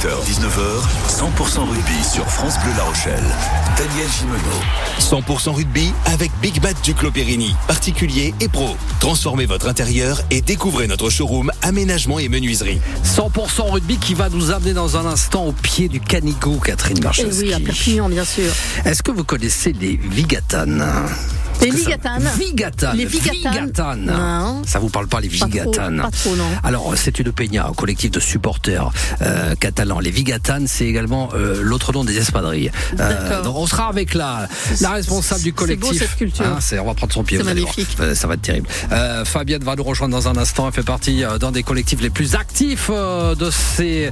18h, 19h, 100% rugby sur France Bleu La Rochelle. Daniel Gimeno. 100% rugby avec Big Bat Duclos Périgny, particulier et pro. Transformez votre intérieur et découvrez notre showroom aménagement et menuiserie. 100% rugby qui va nous amener dans un instant au pied du Canigo, Catherine Et Marcheski. oui, à Perpignan, bien sûr. Est-ce que vous connaissez les Vigatanes Les ça- Vigatanes Vigatanes. Les Vigatanes Vigatanes. Non. Ça vous parle pas les Pas trop, Vigatanes pas trop, non. Alors, c'est une peña, un collectif de supporters euh, catalans. Les Vigatanes, c'est également euh, l'autre nom des espadrilles. D'accord. donc, on sera avec la, C'est- la responsable du c'est collectif. beau, cette culture. Hein, c'est- on va prendre son pied. C'est vous allez voir. magnifique. Euh, ça va être terrible. Euh, Fabienne va nous rejoindre dans un instant. Elle fait partie euh, d'un des collectifs les plus actifs euh, de ces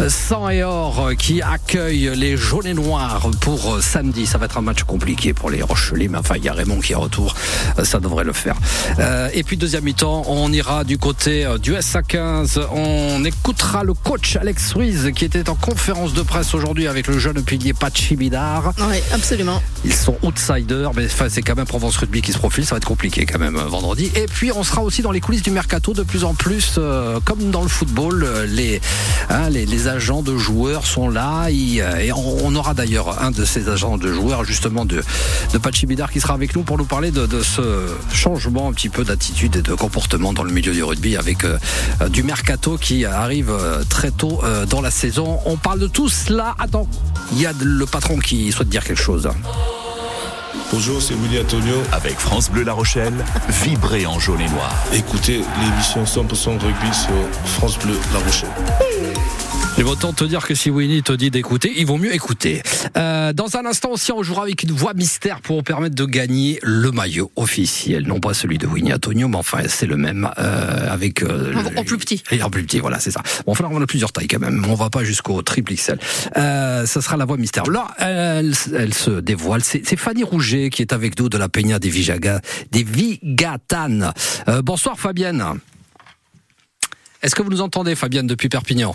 euh, 100 et or euh, qui accueillent les jaunes et noirs pour euh, samedi. Ça va être un match compliqué pour les Rochelais, mais enfin, il y a Raymond qui est retour. Euh, ça devrait le faire. Euh, et puis, deuxième mi-temps, on ira du côté euh, du SA15. On écoutera le coach Alex Ruiz qui était en conférence de presse aujourd'hui avec le jeune pilier Pachi Bidar. Oui, absolument. Ils sont outsiders, mais enfin, c'est quand même Provence Rugby qui se profile. Ça va être compliqué quand même vendredi. Et puis on sera aussi dans les coulisses du mercato de plus en plus, euh, comme dans le football, les, hein, les les agents de joueurs sont là. Ils, et on, on aura d'ailleurs un de ces agents de joueurs justement de de Pachi qui sera avec nous pour nous parler de, de ce changement un petit peu d'attitude et de comportement dans le milieu du rugby avec euh, euh, du mercato qui arrive euh, très tôt euh, dans la saison. On parle de tout cela. Attends, il y a le patron qui souhaite dire quelque chose. Bonjour, c'est Willy Antonio. Avec France Bleu La Rochelle, vibrez en jaune et noir. Écoutez l'émission 100% rugby sur France Bleu La Rochelle. Il va autant te dire que si Winnie te dit d'écouter, il vaut mieux écouter. Euh, dans un instant aussi, on jouera avec une voix mystère pour vous permettre de gagner le maillot officiel. Non pas celui de Winnie Antonio, mais enfin c'est le même euh, avec euh, En- plus petit. Et en plus petit, voilà, c'est ça. Bon, enfin, on a plusieurs tailles quand même. On va pas jusqu'au triple XL. Euh, ça sera la voix mystère. Là, elle, elle se dévoile. C'est c'est Fanny Rouget qui est avec nous de la Peña des Vijaga, des Vigatanes. Euh, bonsoir Fabienne. Est-ce que vous nous entendez, Fabienne, depuis Perpignan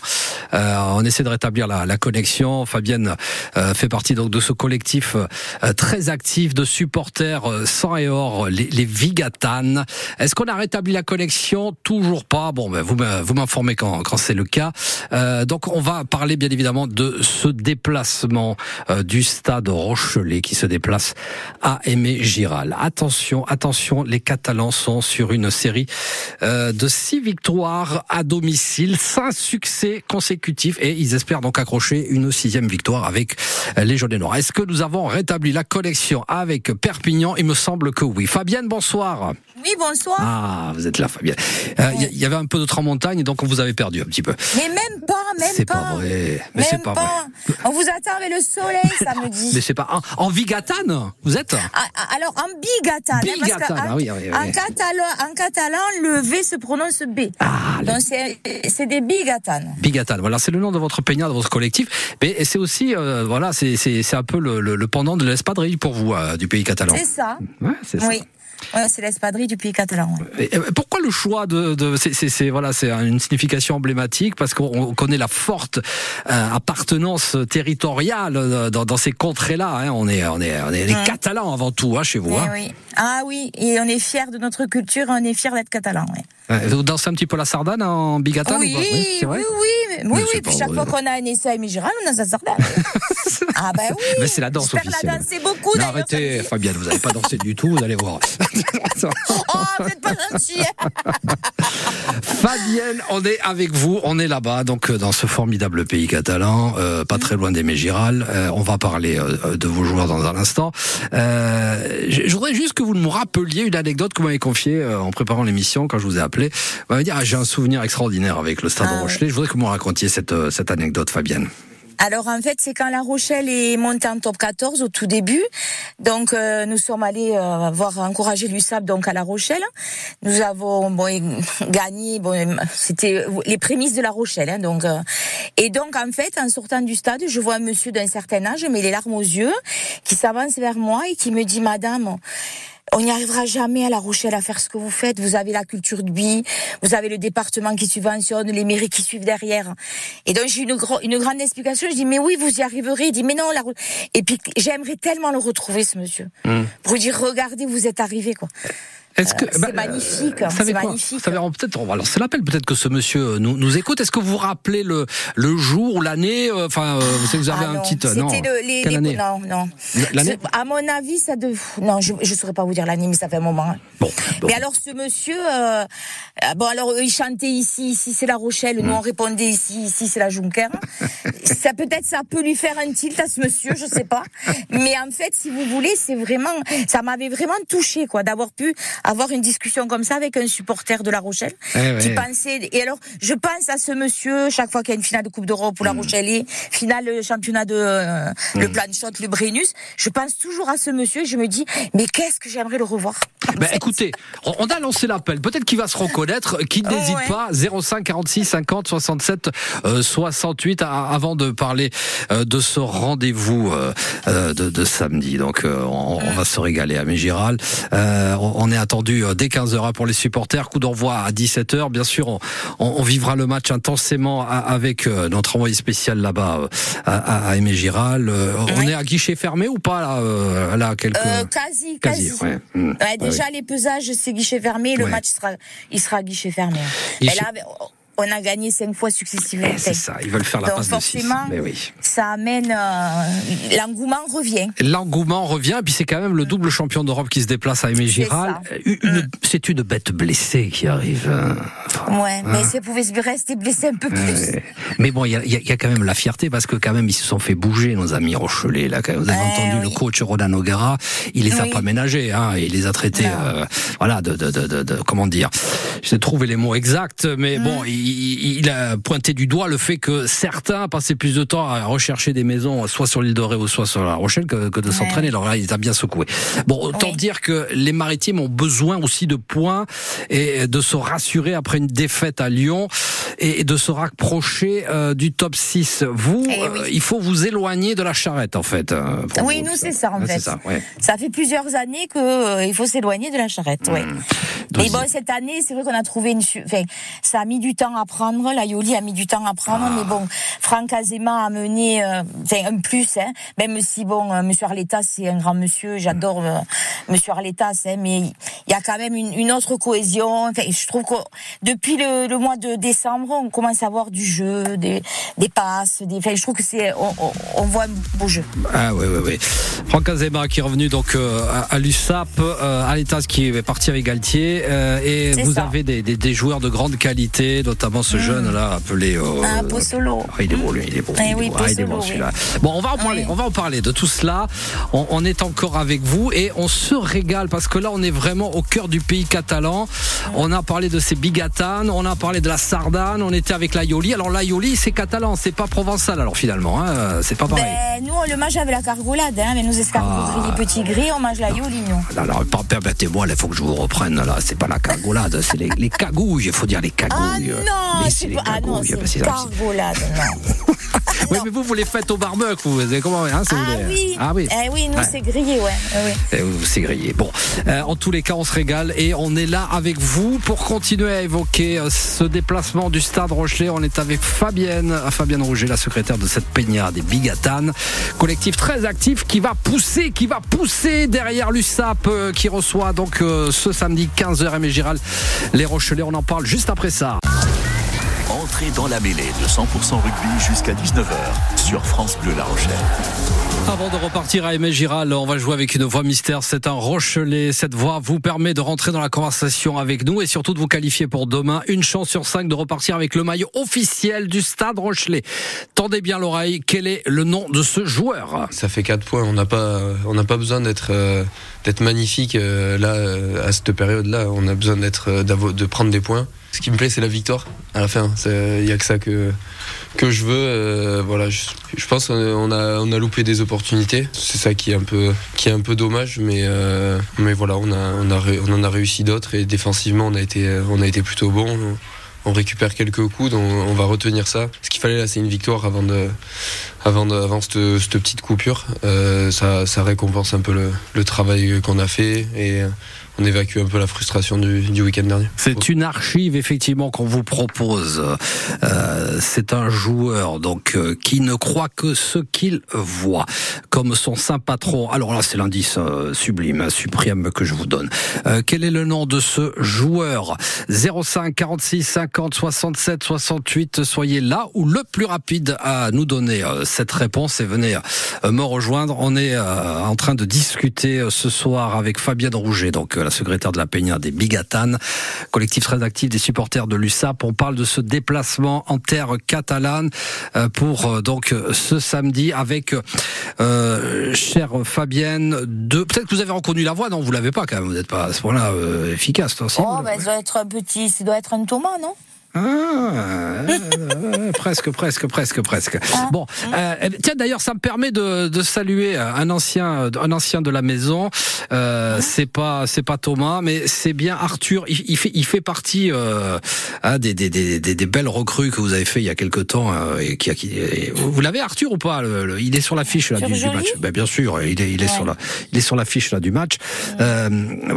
Euh, On essaie de rétablir la, la connexion. Fabienne euh, fait partie donc de ce collectif euh, très actif de supporters euh, sans et or, les, les Vigatanes. Est-ce qu'on a rétabli la connexion Toujours pas. Bon, ben, vous me- vous m'informez quand, quand c'est le cas. Euh, donc, on va parler bien évidemment de ce déplacement euh, du stade Rochelet qui se déplace à Aimé Giral. Attention, attention, les Catalans sont sur une série de six victoires domicile, cinq succès consécutifs et ils espèrent donc accrocher une sixième victoire avec les jaunes et noirs. Est-ce que nous avons rétabli la connexion avec Perpignan? Il me semble que oui. Fabienne, bonsoir. Oui, bonsoir. Ah, vous êtes là, Fabienne. Euh, Il y, y avait un peu de montagne, donc on vous avait perdu un petit peu. Mais même pas, même C'est pas. pas vrai. Mais c'est pas, vrai. On vous attend avec le soleil samedi. Mais c'est pas en, en Vigatane. Vous êtes? Ah, ah, Alors, en bigatane. hein, parce Bigatane, qu'en- ah oui, oui, oui. En, catalan, en catalan, le V se prononce B. Ah, le- Donc, c'est des bigatanes. Bigatane. Voilà, c'est le nom de votre peña, de votre collectif. Mais c'est aussi, euh, voilà, c'est un peu le, le, le pendant de l'espadrille pour vous euh, du pays catalan. C'est ça. Ouais, c'est ça. Oui. Ouais, c'est l'espadrille du pays catalan. ouais. Euh, pourquoi le choix de, de c'est, voilà c'est une signification emblématique? Parce qu'on on connaît la forte euh, appartenance territoriale dans, dans ces contrées-là. Hein. On est on est on est les Ouais. Catalans avant tout hein, chez vous. Eh Hein. oui. Ah oui, et on est fiers de notre culture, on est fiers d'être catalan. Vous dansez un petit peu la sardane en bigatane Oui, ou pas oui, c'est vrai. oui, oui, mais- oui, Mais oui. c'est Puis chaque vrai. fois qu'on a un essai à on a sa sardane. ah ben oui. Mais c'est la danse J'espère officielle. la danser beaucoup. Non, d'ailleurs, arrêtez. Fabienne, vous n'allez pas danser du tout, vous allez voir. Oh, vous êtes pas gentil. Fabienne, on est avec vous, on est là-bas, donc euh, dans ce formidable pays catalan, euh, pas très loin des Mégiral. Euh, on va parler euh, de vos joueurs dans un instant. Euh, je voudrais juste que vous nous rappeliez une anecdote que vous m'avez confiée euh, en préparant l'émission quand je vous ai appelé. Vous m'avez dit ah, j'ai un souvenir extraordinaire avec le Stade Ah, de Rochelet. Je voudrais que vous me racontiez cette euh, cette anecdote, Fabienne. Alors en fait, c'est quand La Rochelle est montée en top 14 au tout début. Donc euh, nous sommes allés euh, voir encourager l'USAP donc à La Rochelle. Nous avons bon, gagné. Bon, c'était les prémices de La Rochelle. Hein, donc euh, et donc en fait, en sortant du stade, je vois un monsieur d'un certain âge, mais les larmes aux yeux, qui s'avance vers moi et qui me dit, Madame. On n'y arrivera jamais à La Rochelle à faire ce que vous faites. Vous avez la culture de bi, vous avez le département qui subventionne, les mairies qui suivent derrière. Et donc j'ai une, gro- une grande explication. Je dis mais oui, vous y arriverez. Il dit mais non. La... Et puis j'aimerais tellement le retrouver ce monsieur Hum. pour lui dire regardez, vous êtes arrivé quoi. Est-ce que Euh, bah, c'est magnifique, euh, savez c'est magnifique. Peut-être on va lancer l'appel. Peut-être que ce monsieur nous, nous écoute. Est-ce que vous vous rappelez le le jour ou l'année euh, Enfin, euh, vous avez Ah un non, petit euh, non. C'était le- les, Quelle les- année non, non. L'année À mon avis, ça de. Non, je ne saurais pas vous dire l'année, mais ça fait un moment. hein. Bon, bon. Mais alors, ce monsieur, euh, euh, bon, alors, il chantait ici, ici c'est La Rochelle, Hmm. nous, on répondait ici, ici c'est la Junker. ça peut-être, ça peut lui faire un tilt à ce monsieur, je sais pas. Mais en fait, si vous voulez, c'est vraiment, ça m'avait vraiment touché, quoi, d'avoir pu avoir une discussion comme ça avec un supporter de La Rochelle Eh qui ouais. pensait. Et alors, je pense à ce monsieur chaque fois qu'il y a une finale de Coupe d'Europe Hmm. où La Rochelle est, finale euh, championnat de euh, le plan de shot, le Brennus. Je pense toujours à ce monsieur et je me dis, mais qu'est-ce que j'aimerais le revoir? En Ben, fait, écoutez, on a lancé l'appel. Peut-être qu'il va se reconnaître. Qui Oh, n'hésite ouais. pas 05 46 50 67 euh, 68 a- avant de parler euh, de ce rendez-vous euh, de, de samedi. Donc on, on va se régaler à Mégiral. On est attendu euh, dès 15h pour les supporters. Coup d'envoi à 17h. Bien sûr, on, vivra le match intensément avec euh, notre envoyé spécial là-bas euh, à, à, Aimé Giral. On Ouais. est à guichet fermé ou pas là, là quelques Euh, quasi, quasi. quasi. ouais. Ouais, Ouais, déjà, les pesages, c'est guichet fermé. Le match sera, il sera à guichet fermé. Guichet- Et là, on a gagné cinq fois successivement. Eh, c'est ça, ils veulent faire la Donc passe de 6. forcément, Mais oui. ça amène euh, l'engouement revient. L'engouement revient, et puis c'est quand même le double champion d'Europe qui se déplace à Aimé Giral. une- C'est une bête blessée qui arrive. hein. Ouais, mais si elle pouvait se rester blessé un peu plus. ouais. Mais bon, il y a, y y quand même la fierté parce que quand même ils se sont fait bouger nos amis Rochelais. Là, vous avez Eh entendu oui. le coach Rodan O'Gara, il les a pas ménagés, hein, il les a traités, euh, voilà, de, de, de, de, de- comment dire? J'ai trouvé les mots exacts, mais Mm. bon, il, il- il a pointé du doigt le fait que certains passaient plus de temps à rechercher des maisons, soit sur l'île de Ré ou soit sur la Rochelle, que, que de s'entraîner. Alors là, il a bien secoué. Bon, autant Oui. dire que les Maritimes ont besoin aussi de points et de se rassurer après une défaite à Lyon et de se rapprocher euh, du top 6. Vous, Eh oui. euh, il faut vous éloigner de la charrette, en fait. pour Oui, nous, c'est ça, en fait. Ça, ouais. Ça fait plusieurs années que euh, il faut s'éloigner de la charrette, ouais. Mmh. Mais bon, cette année, c'est vrai qu'on a trouvé une. Enfin, ça a mis du temps à prendre. La Yoli a mis du temps à prendre, Ah. mais bon, Franck Azema a mené, euh, enfin, un plus. Hein, même si bon, euh, Monsieur Arletas, c'est un grand monsieur. J'adore euh, Monsieur Arletas, hein, mais il y a quand même une, une autre cohésion. Enfin, je trouve que depuis le, le mois de décembre, on commence à voir du jeu, des, des passes. Des, enfin, je trouve que c'est, on, voit un beau jeu. Ah oui, oui, oui. Franck Azema qui est revenu donc euh, à, à l'USAP, euh, Aletas qui est parti avec Galtier, euh, et vous ça. avez des, des, des joueurs de grande qualité, notamment ce jeune là appelé. euh, Ah, Pozzolo. Ah, il est beau, lui, il est beau. Eh il est oui. Ah, est bon, oui. celui-là. Bon, on va en parler, Oui. on va en parler de tout cela. On, on est encore avec vous et on se régale parce que là, on est vraiment au cœur du pays catalan. On a parlé de ces bigatanes, on a parlé de la sardane, on était avec l'aioli. Alors l'aioli, c'est catalan, c'est pas provençal. Alors finalement, hein, c'est pas pareil. Ben, nous, on le mange avec la cargolade, hein, mais nos escargots Ah. grillés petits gris, on mange la yoli, nous. Alors, permettez-moi, il faut que je vous reprenne, là. C'est pas la cagolade, c'est les, les cagouilles. Il faut dire les Ah cagouilles. non, mais c'est les pas, ah non, cagouilles, c'est cargolade, non. Oui, mais vous, vous les faites au barbecue, vous. vous- Comment, hein, si vous Ah oui, Ah oui. Eh oui, nous, Ouais. c'est grillé, ouais. eh oui. Eh C'est grillé. Bon, euh, en tous les cas, on se régale et on est là avec vous pour continuer à évoquer euh, ce déplacement du Stade Rochelet. On est avec Fabienne, euh, Fabienne Rouget, la secrétaire de cette peña des Bigatanes, collectif très actif qui va pousser, qui va pousser derrière l'USAP euh, qui reçoit donc euh, ce samedi 15h Aimé Giral les Rochelais. On en parle juste après ça. Entrez dans la mêlée de 100% rugby jusqu'à 19h sur France Bleu La Rochelle. Avant de repartir à Aimé Giral, on va jouer avec une voix mystère. C'est un Rochelet. Cette voix vous permet de rentrer dans la conversation avec nous et surtout de vous qualifier pour demain. Une chance sur cinq de repartir avec le maillot officiel du Stade Rochelet. Tendez bien l'oreille. Quel est le nom de ce joueur? Ça fait 4 points. On n'a pas, on n'a pas besoin d'être, euh, d'être magnifique euh, là euh, à cette période-là. On a besoin d'être, euh, de prendre des points. Ce qui me plaît, c'est la victoire à la fin. Il y a que ça que que je veux. voilà, je, pense qu'on a, on a loupé des opportunités. C'est ça qui est un peu, qui est un peu dommage, mais mais voilà, on a, on a, on en a réussi d'autres et défensivement, on a été, on a été plutôt bon. On récupère quelques coups, donc on va retenir ça. Ce qu'il fallait là, c'est une victoire avant de, avant, de, avant cette, cette petite coupure. Euh, ça, ça récompense un peu le, le travail qu'on a fait et on évacue un peu la frustration du, du week-end dernier. C'est une archive effectivement qu'on vous propose. Euh, c'est un joueur donc euh, qui ne croit que ce qu'il voit, comme son saint patron. Alors là, c'est l'indice euh, sublime, suprême que je vous donne. Quel est le nom de ce joueur? 05 46 50 67 68. Soyez là ou le plus rapide à nous donner cette réponse et venez me rejoindre. On est en train de discuter ce soir avec Fabienne Rouget, donc la secrétaire de la Peña des Bigatanes, collectif très actif des supporters de l'USAP. On parle de ce déplacement en terre catalane euh, pour euh, donc euh, ce samedi avec euh, chère Fabienne. De peut-être que vous avez reconnu la voix, non Vous l'avez pas quand même. Vous n'êtes pas à ce point-là euh, efficace, toi. Oh, ben, ça doit être un petit, ça doit être un Thomas, non? Ah, euh, presque, presque, presque, presque. Ah. Bon, euh, tiens d'ailleurs, ça me permet de, de saluer un ancien, un ancien de la maison. Euh, Ah. C'est pas, c'est pas Thomas, mais c'est bien Arthur. Il, il fait, il fait partie euh, hein, des, des, des, des, des belles recrues que vous avez fait il y a quelque temps. euh, et qui, a- qui, et vous l'avez Arthur ou pas le- le- Il est sur l'affiche là du, match. Ben, bien sûr, il est, il est Ouais. sur la, il est sur l'affiche là du match. Euh,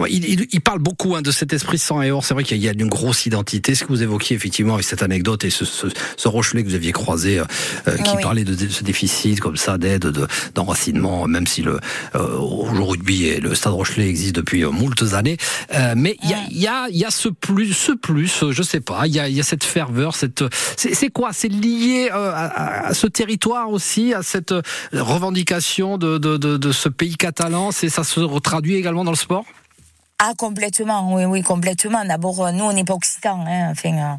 il, il, il parle beaucoup hein, de cet esprit sang et or. C'est vrai qu'il y a une grosse identité. Ce que vous évoquiez effectivement avec cette anecdote et ce, ce, ce Rochelet que vous aviez croisé, euh, euh, qui Ah oui. parlait de, de ce déficit comme ça d'aide, de d'enracinement, même si le euh, au rugby et le Stade Rochelet existe depuis euh, moultes années. Euh, mais il y a, il y a il y a ce plus, ce plus, je sais pas. Il y a il y a cette ferveur, cette c'est quoi? C'est lié à, ce territoire aussi, à cette revendication de, de ce pays catalan? C'est ça se traduit également dans le sport? Ah, complètement, oui, oui, complètement. D'abord, euh, nous, on n'est pas occitan. Hein. Enfin, euh,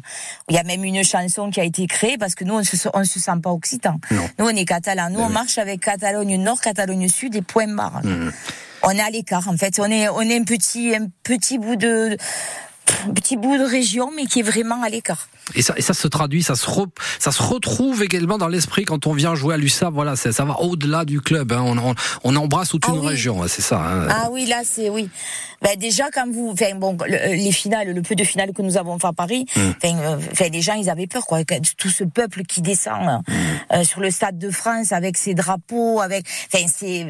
il y a même une chanson qui a été créée parce que nous, on se, on se sent pas occitan. Non. Nous, on est catalan. Nous, Eh on oui. marche avec Catalogne Nord, Catalogne Sud et point barre. Mhm. On est à l'écart, en fait. On est, on est un petit, un petit bout de, petit bout de région, mais qui est vraiment à l'écart. Et ça, et ça se traduit, ça se, re- ça se retrouve également dans l'esprit quand on vient jouer à l'USAP. Voilà, ça, ça va au-delà du club. hein. On, on, on embrasse toute Ah une oui. région, hein, c'est ça. hein. Ah oui, là, c'est oui. Ben déjà, quand vous, enfin bon, le- les finales, le peu de finales que nous avons fait à Paris, Mm. enfin, euh, enfin, les gens, ils avaient peur, quoi. Tout ce peuple qui descend Mm. euh, sur le stade de France avec ses drapeaux, avec, enfin, c'est.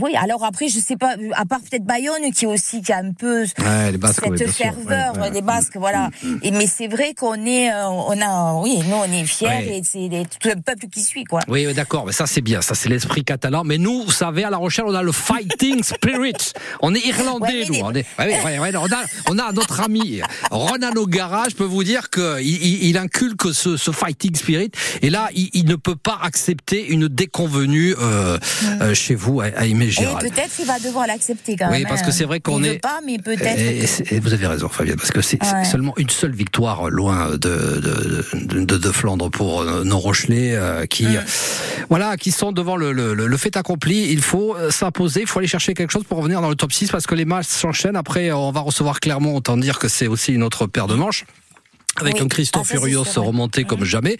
Oui, alors après, je sais pas, à part peut-être Bayonne qui aussi, qui a un peu Ouais, les Basques, cette oui, bien sûr. ferveur Ouais, ouais. des Basques, voilà. Et, mais c'est vrai qu'on est, euh, on a, oui, nous, on est fiers et c'est tout un peuple qui suit, quoi. Oui, d'accord, mais ça c'est bien, ça c'est l'esprit catalan. Mais nous, vous savez, à La Rochelle, on a le fighting spirit. On est irlandais, nous. On, est, on, a, on a notre ami Ronan O'Gara. Je peux vous dire que il, inculque ce, ce fighting spirit. Et là, il, il ne peut pas accepter une déconvenue euh, euh, chez vous à Aimé Et Gérald. peut-être qu'il va devoir l'accepter quand Oui, même. parce que c'est vrai qu'on est- veut pas, mais peut-être. Et, que- c'est- et vous avez raison, Fabienne, parce que c'est Ouais. seulement une seule victoire loin de, de, de, Flandre pour euh, nos Rochelais euh, qui, Mm. euh, voilà, qui sont devant le, le, le fait accompli. Il faut s'imposer, il faut aller chercher quelque chose pour revenir dans le top 6 parce que les matchs s'enchaînent. Après, on va recevoir Clermont, autant dire que c'est aussi une autre paire de manches. Avec Oui. un Christophe Ah, Furios remonté comme jamais.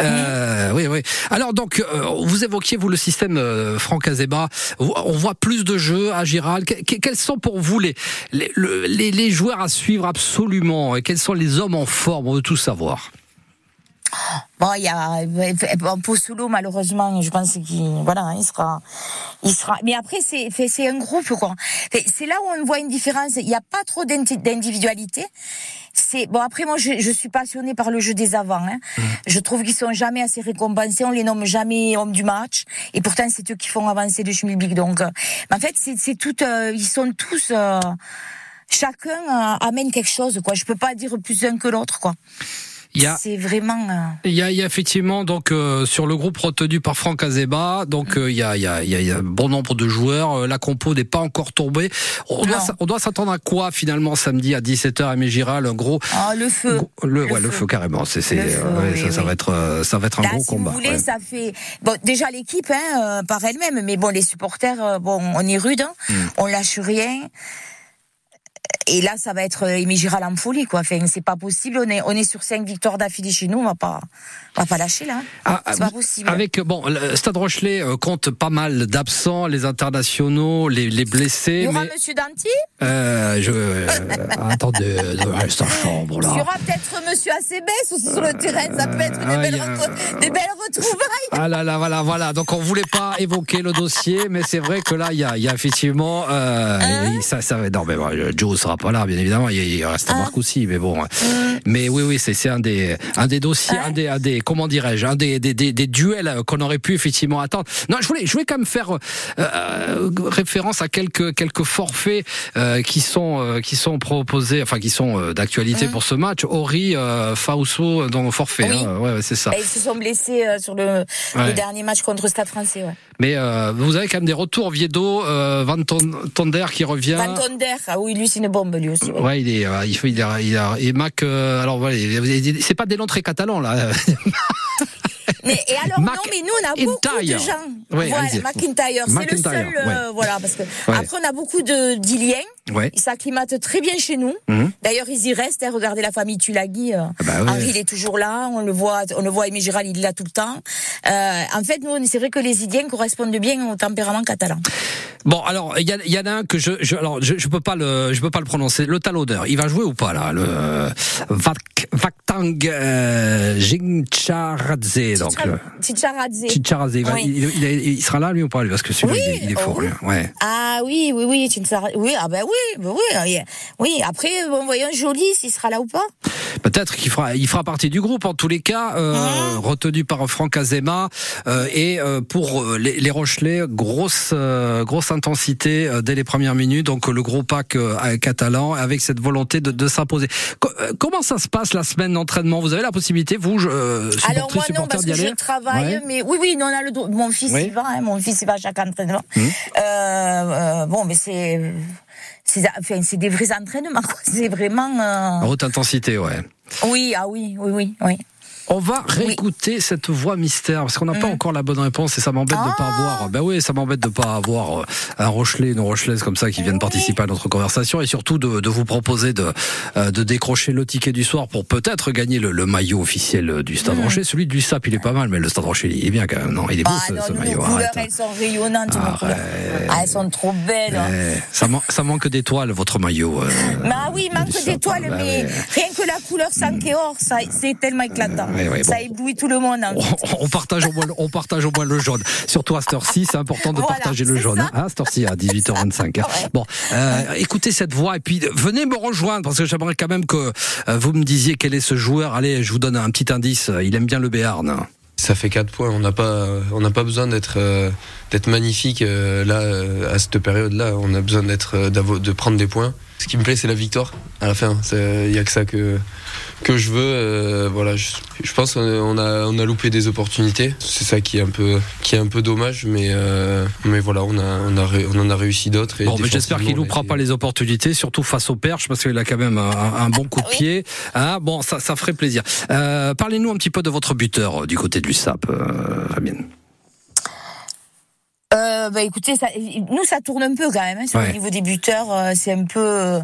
Euh, Oui, oui. Alors donc, euh, vous évoquiez vous le système euh, Franck Azeba. On voit plus de jeux à Giral. Que- que- quels sont pour vous les les, le- les les joueurs à suivre absolument Et quels sont les hommes en forme? On veut tout savoir. Bon, il y a bon, Possolo, malheureusement, je pense qu'il voilà, il sera, il sera. Mais après, c'est c'est un groupe quoi. C'est là où on voit une différence. Il n'y a pas trop d'individualité. C'est bon. Après, moi, je, je suis passionnée par le jeu des avants. Hein. Je trouve qu'ils sont jamais assez récompensés. On les nomme jamais hommes du match. Et pourtant, c'est eux qui font avancer le schmilblick. Donc, euh, mais en fait, c'est c'est tout. euh, ils sont tous. euh, chacun euh, amène quelque chose. Quoi. Je peux pas dire plus un que l'autre. Quoi. Il y a C'est vraiment. euh, il y a, il y a effectivement donc euh, sur le groupe retenu par Franck Azeba, donc euh, il, y a, il, y a, il y a- bon nombre de joueurs. Euh, La compo n'est pas encore tombée. On doit, Non. s'attendre à quoi finalement samedi à 17h à Mégiral Un gros Ah, le feu. le, Le ouais, le feu. feu carrément. C'est feu, ouais, oui, ça, va être euh, ça va être un Là, gros si combat. vous voulez, ouais. ça fait bon déjà l'équipe hein, par elle-même, mais bon les supporters, bon on est rude, hein, Mm. on lâche rien. Et là, ça va être euh, Aimé Giral en folie, quoi. Enfin, c'est pas possible. On est, on est sur cinq victoires d'affilée chez nous. On va pas, on va pas lâcher là. Ah, c'est ah, pas possible. Avec bon, le Stade Rochelet euh, compte pas mal d'absents, les internationaux, les, les Il blessés. y aura mais Monsieur Danti? euh, je euh, attendez, de reste en chambre Il y là. aura peut-être Monsieur Acebes aussi sur le terrain. Ça peut être Ah, des, belles a- retrouvailles- des belles retrouvailles. Ah, là là, voilà, voilà. Donc on voulait pas évoquer le dossier, mais c'est vrai que là, il y a, il y a effectivement, euh, Hein ça, ça, non, mais bon, Joe sera pas là, bien évidemment. Il, il reste Hein Marc aussi, mais bon. Mais oui, oui, c'est, un des, un des dossiers, un des, un des, comment dirais-je, un des, des, des, des duels qu'on aurait pu effectivement attendre. Non, je voulais, je voulais quand même faire euh, euh, référence à quelques, quelques forfaits euh, qui sont, euh, qui sont proposés, enfin qui sont d'actualité Mmh. pour ce match. Ori, Fausto, dans le forfait. Oui. hein. ouais, c'est ça. Et ils se sont blessés sur le, Ouais. le dernier match contre Stade Français. Mais vous avez quand même des retours. Viedo, Van Ton- Tonder qui revient. Van Tonder, ah oui, lui c'est une bombe lui aussi. ouais. Ouais, il est, euh, il fait, il a, il a- et Mac, euh, alors voilà, il- c'est pas des noms très catalans là. Mais, et alors, Mac non, mais nous, on a beaucoup de gens. Oui, voilà. McIntyre, c'est le seul. euh, ouais. Voilà, parce que Ouais. après, on a beaucoup de d'Iliens. Ouais. Ils s'acclimatent très bien chez nous. Mhm. D'ailleurs, ils y restent. hein, regardez la famille Tulagi. euh, Ah bah. Henri, il est toujours là. On le voit, on le voit. Aimé Giral, il est là tout le temps. Euh, en fait, nous, c'est vrai que les Iliens correspondent bien au tempérament catalan. Bon, alors il y, en a un que je, je alors je, je peux pas le, je peux pas le prononcer. Le talodeur, il va jouer ou pas là Le euh, Vak, Vaktang euh, Jingcharadze, donc. Chicharadze. Il, va- Oui. il, il- il sera là lui ou pas lui Parce que celui-là Oui, il est, oh fort. lui. Ouais. Ah oui, oui, oui. Oui, ah ben oui, ben oui, oui. Oui, après, bon, voyons Joly, s'il sera là ou pas. Peut-être qu'il fera, il fera partie du groupe en tous les cas, euh, Hein retenu par Franck Azema. euh, et euh, pour les, les Rochelais, grosse, grosse intensité dès les premières minutes. Donc le gros pack catalan avec cette volonté de, de s'imposer. Co- comment ça se passe la semaine d'entraînement Vous avez la possibilité, vous, je, euh, Alors moi non parce que je travaille, Ouais. mais oui oui, non, on a le droit. Mon fils Oui. il va, hein, mon fils il va à chaque entraînement. Mhm. Euh, euh, bon, mais c'est c'est enfin, des vrais entraînements. C'est vraiment euh, Haute intensité, ouais. oui ah oui oui oui oui. On va réécouter cette voix mystère parce qu'on n'a pas Mm. encore la bonne réponse et ça m'embête de pas Ah. avoir. Ben oui, ça m'embête de pas avoir euh, un Rochelet, une Rochelaise comme ça qui viennent Oui. participer à notre conversation et surtout de, de vous proposer de, euh, de décrocher le ticket du soir pour peut-être gagner le, le maillot officiel du Stade Mm. Rocher. Celui du SAP, il est pas mal, mais le Stade Rocher, il est bien quand même. Non, il est beau Ah ce, non, ce nous, maillot. nos couleurs elles sont rayonnantes Arrête. couleurs. Ah, elles sont trop belles. hein. Eh, ça, man- ça manque d'étoiles, votre maillot. euh, Mais ah oui, il manque SAP. d'étoiles, Bah mais ouais. rien que la couleur et or, ça, c'est tellement éclatant. Ouais, ouais, ça bon. éblouit tout le monde. hein. en fait. on, on partage au moins, le- on partage au moins le jaune. Surtout à cette heure-ci, c'est important de Voilà, partager le jaune. Hein, à cette heure-ci, à 18h25. hein. Ouais. Bon, euh, écoutez cette voix et puis venez me rejoindre parce que j'aimerais quand même que euh, vous me disiez quel est ce joueur. Allez, je vous donne un petit indice. Il aime bien le Béarn. Ça fait 4 points. On n'a pas, on n'a pas besoin d'être, euh, d'être magnifique euh, là euh, à cette période-là. On a besoin d'être, euh, de prendre des points. Ce qui me plaît, c'est la victoire. À la fin, il y a que ça que que je veux. euh, voilà, je, je pense qu'on a, on a loupé des opportunités. C'est ça qui est un peu, qui est un peu dommage, mais euh, mais voilà, on a, on a, on en a réussi d'autres. Bon, mais j'espère qu'il défensivement, nous on a prend été- pas les opportunités, surtout face au Perche, parce qu'il a quand même un, un bon coup de Ah pied. Hein, bon, ça, ça ferait plaisir. Euh, Parlez-nous un petit peu de votre buteur euh, du côté du SAP, euh, Fabienne. Euh, bah écoutez, ça, nous ça tourne un peu quand même. Hein, sur Ouais. le niveau des buteurs, euh, c'est un peu. euh,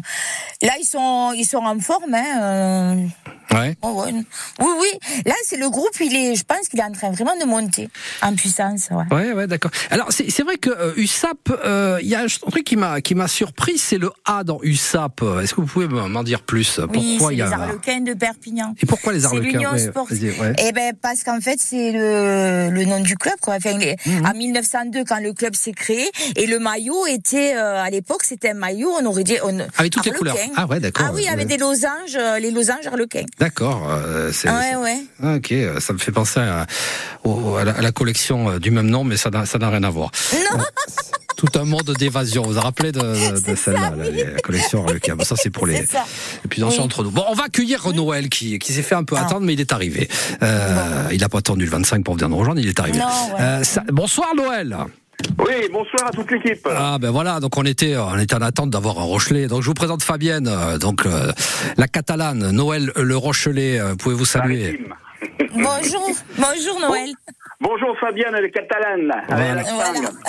Là ils sont ils sont en forme. Hein, euh, Ouais. oh, ouais. Oui oui. Là c'est le groupe. Il est, je pense qu'il est en train vraiment de monter en puissance. Ouais. Ouais, ouais, d'accord. Alors c'est c'est vrai que USAP, il y a un truc qui m'a qui m'a surpris, c'est le A dans USAP. Est-ce que vous pouvez m'en dire plus? Pourquoi il y les a? Arlequins de Perpignan. et pourquoi les Arlequins? l'Union sportive. Eh ben parce qu'en fait c'est le, le nom du club quoi. Enfin, les- Mhm. En 1902 quand le club s'est créé et le maillot était euh, à l'époque c'était un maillot on aurait dit on, Avec toutes les couleurs. Ah ouais, d'accord. Ah oui, avec des losanges, euh, les losanges Arlequins. D'accord. euh, c'est- Ouais ouais. Ah, Ok, euh, ça me fait penser à, la, à la collection du même nom, mais ça n'a rien à voir. Non. Tout un monde d'évasion. Vous vous rappelez de, celle-là, ça, là, oui. la collection Arlequin. Bon, ça c'est pour les, les plus anciens Oui. entre nous. Bon, on va accueillir Noël qui, qui s'est fait un peu Ah. attendre, mais il est arrivé. Euh, Il n'a pas attendu le 25 pour venir nous rejoindre, il est arrivé. Non, ouais. Euh, ça- bonsoir Noël. Oui, bonsoir à toute l'équipe. Ah ben voilà, donc on était on était en attente d'avoir un Rochelet. Donc je vous présente Fabienne, euh, donc euh, la Catalane, Noël le Rochelet. euh, Pouvez-vous saluer? Bonjour, bonjour Noël. Bonjour Fabienne, elle est catalane.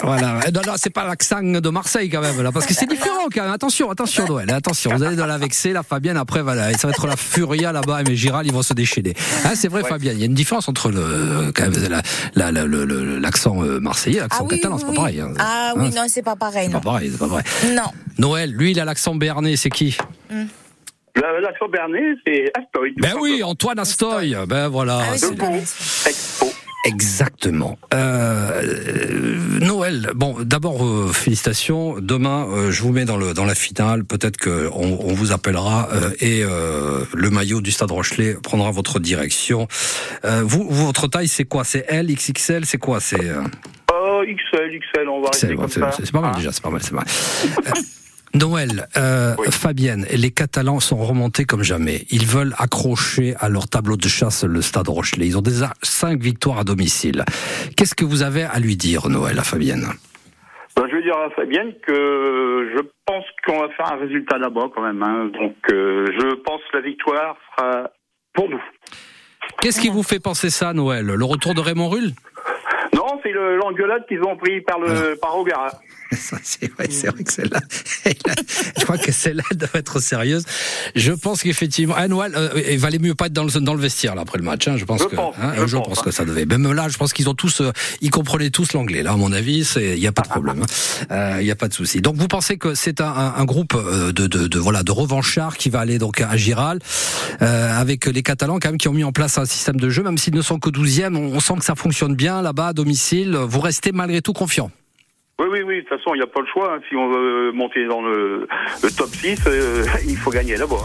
Voilà. Eh, Non, non, c'est pas l'accent de Marseille quand même là, parce que c'est différent quand même. Attention, attention Noël, attention. Vous allez dans la vexer, la Fabienne après voilà, ça va être la furia là-bas, mais Giral ils vont se déchaîner. Hein, c'est vrai Ouais. Fabienne, il y a une différence entre le quand même la- la- la- le- le- l'accent euh, marseillais, et l'accent Ah oui, catalan, oui, c'est pas pareil. hein. Ah Hein, oui, non, c'est pas pareil, c'est non. pas pareil, c'est pas vrai. Non. Noël, lui, il a l'accent béarnais, c'est qui La- L'accent berné, c'est Astoy. Ben oui. Antoine Astoy. Ben voilà. Ah oui, c'est- c'est bien. Expo. Exactement. Euh, Noël, bon, d'abord euh, félicitations. Demain, euh, je vous mets dans le dans la finale. Peut-être que on, on vous appellera euh, et le maillot du Stade Rochelet prendra votre direction. Vous, votre taille, c'est quoi? C'est L, XXL, c'est quoi? C'est Oh, XL, XL, on va rester c'est comme c'est- ça. c'est pas mal Hein déjà, c'est pas mal, c'est pas mal. Noël, euh, Oui. Fabienne, les Catalans sont remontés comme jamais. Ils veulent accrocher à leur tableau de chasse le Stade Rochelet. Ils ont déjà cinq victoires à domicile. Qu'est-ce que vous avez à lui dire, Noël, à Fabienne? Ben, je veux dire à Fabienne que je pense qu'on va faire un résultat là-bas quand même. hein. Donc, euh, je pense que la victoire sera pour nous. Qu'est-ce qui vous fait penser ça, Noël? Le retour de Raymond Rull? Non, c'est le- l'engueulade qu'ils ont pris par le par Ogara. C'est vrai, c'est vrai que celle-là, je crois que celle-là doit être sérieuse. Je pense qu'effectivement, ah, Noël, euh, il valait mieux pas être dans le, dans le vestiaire là après le match. Hein, je pense Je que, pense, hein, je je pense, pense hein. que ça devait. Même là, je pense qu'ils ont tous, euh, ils comprenaient tous l'anglais. Là, à mon avis, il y a pas de problème. hein. Il y a pas de souci. Donc, vous pensez que c'est un, un, un groupe euh, de, de, de voilà de revanchards qui va aller donc à Giral euh, avec les Catalans quand même qui ont mis en place un système de jeu, même s'ils ne sont que 12e, on, on sent que ça fonctionne bien là-bas à domicile. Vous restez malgré tout confiant. Oui, oui, oui. De toute façon, il n'y a pas le choix. hein. Si on veut monter dans le, le top 6, euh, il faut gagner là-bas.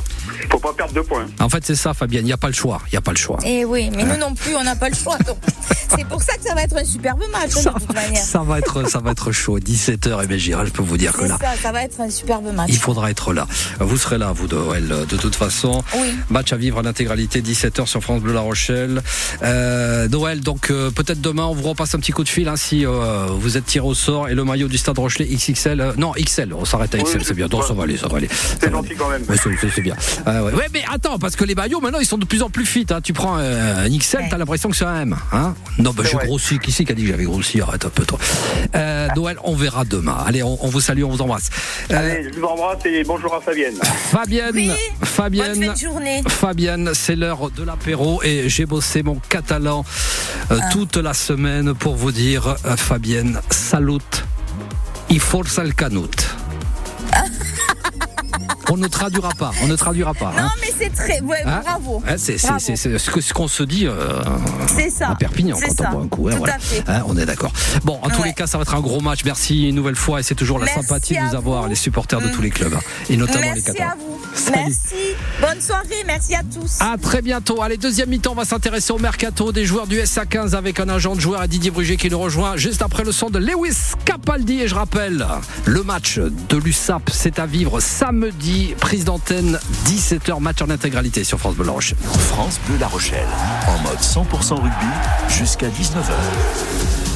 Il faut pas perdre deux points. En fait, c'est ça, Fabienne. Il n'y a pas le choix. Il n'y a pas le choix. Et oui, mais nous non plus, on n'a pas le choix. C'est pour ça que ça va être un superbe match, hein, Ça, de toute manière. ça va être, ça va être chaud. 17h, et bien, Gérald, je peux vous dire que là, ça, ça va être un superbe match. il faudra être là. Vous serez là, vous, Noël, de toute façon. Oui. Match à vivre à l'intégralité, 17h sur France Bleu La Rochelle. Euh, Noël, donc euh, peut-être demain, on vous repasse un petit coup de fil hein, si euh, vous êtes tiré au sort et le maillot du Stade Rochelet XXL. euh, non, XL, on s'arrête à Oui, XL, c'est bien. Donc ouais. ça va aller, ça va aller. C'est gentil aller. quand même. Ouais, c'est- bien. Euh, ouais. Ouais, mais attends, parce que les maillots maintenant ils sont de plus en plus fit. Hein. Tu prends euh, un XL, Ouais. t'as l'impression que c'est un M. Hein non, bah, j'ai grossi. Qui c'est qui a dit que j'avais grossi? Arrête un peu toi. Euh, Noël, on verra demain. Allez, on, on vous salue, on vous embrasse. Euh, Allez, je vous embrasse et bonjour à Fabienne. Fabienne, Oui. Bonne Fabienne. de journée. Fabienne, c'est l'heure de l'apéro et j'ai bossé mon catalan euh, Ah. toute la semaine pour vous dire, euh, Fabienne, salut, il forza canut. On ne traduira pas, on ne traduira pas. Non, hein. mais c'est très. Ouais, Hein bravo. Hein, c'est Bravo. c'est- ce qu'on se dit euh, ça. à Perpignan quand ça. on boit un coup. Tout voilà. à fait. On est d'accord. Bon, en tous Ouais. les cas, ça va être un gros match. Merci une nouvelle fois et c'est toujours la Merci sympathie de nous avoir, vous. les supporters de tous les clubs et notamment les Merci vous. Salut. Merci. Bonne soirée. Merci à tous. À très bientôt. Allez, deuxième mi-temps, on va s'intéresser au mercato des joueurs du SA15 avec un agent de joueur à Didier Bruget qui nous rejoint juste après le son de Lewis Capaldi. Et je rappelle, le match de l'USAP, c'est à vivre samedi, prise d'antenne, 17h, match en intégralité sur France Bleu La Rochelle. France Bleu La Rochelle, en mode 100% rugby jusqu'à 19h.